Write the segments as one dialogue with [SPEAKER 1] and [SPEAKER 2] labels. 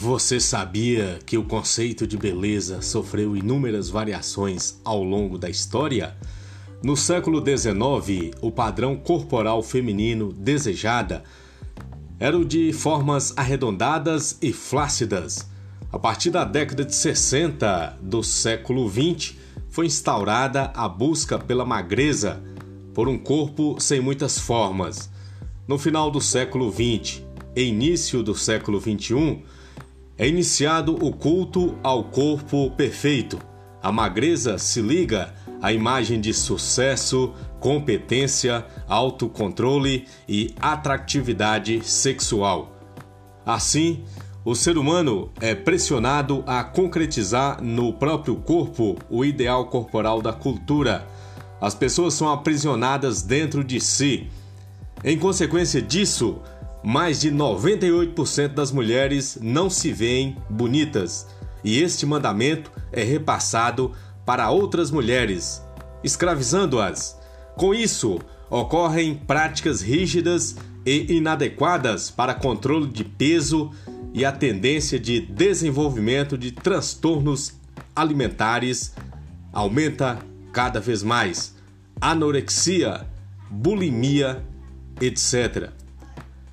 [SPEAKER 1] Você sabia que o conceito de beleza sofreu inúmeras variações ao longo da história? No século XIX, o padrão corporal feminino desejada era o de formas arredondadas e flácidas. A partir da década de 60 do século XX, foi instaurada a busca pela magreza, por um corpo sem muitas formas. No final do século XX e início do século XXI, é iniciado o culto ao corpo perfeito. A magreza se liga à imagem de sucesso, competência, autocontrole e atratividade sexual. Assim, o ser humano é pressionado a concretizar no próprio corpo o ideal corporal da cultura. As pessoas são aprisionadas dentro de si. Em consequência disso, mais de 98% das mulheres não se veem bonitas, e este mandamento é repassado para outras mulheres, escravizando-as. Com isso, ocorrem práticas rígidas e inadequadas para controle de peso e a tendência de desenvolvimento de transtornos alimentares aumenta cada vez mais. Anorexia, bulimia, etc.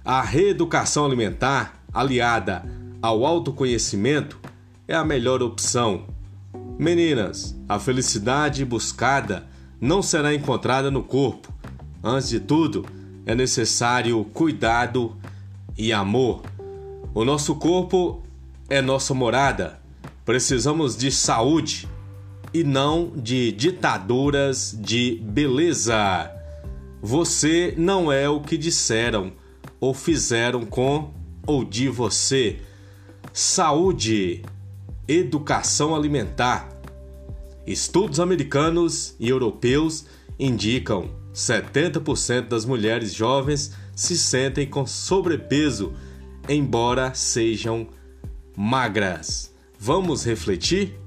[SPEAKER 1] A reeducação alimentar, aliada ao autoconhecimento, é a melhor opção. Meninas, a felicidade buscada não será encontrada no corpo. Antes de tudo, é necessário cuidado e amor. O nosso corpo é nossa morada. Precisamos de saúde e não de ditaduras de beleza. Você não é o que disseram ou fizeram com ou de você. Saúde, educação alimentar. Estudos americanos e europeus indicam 70% das mulheres jovens se sentem com sobrepeso, embora sejam magras. Vamos refletir?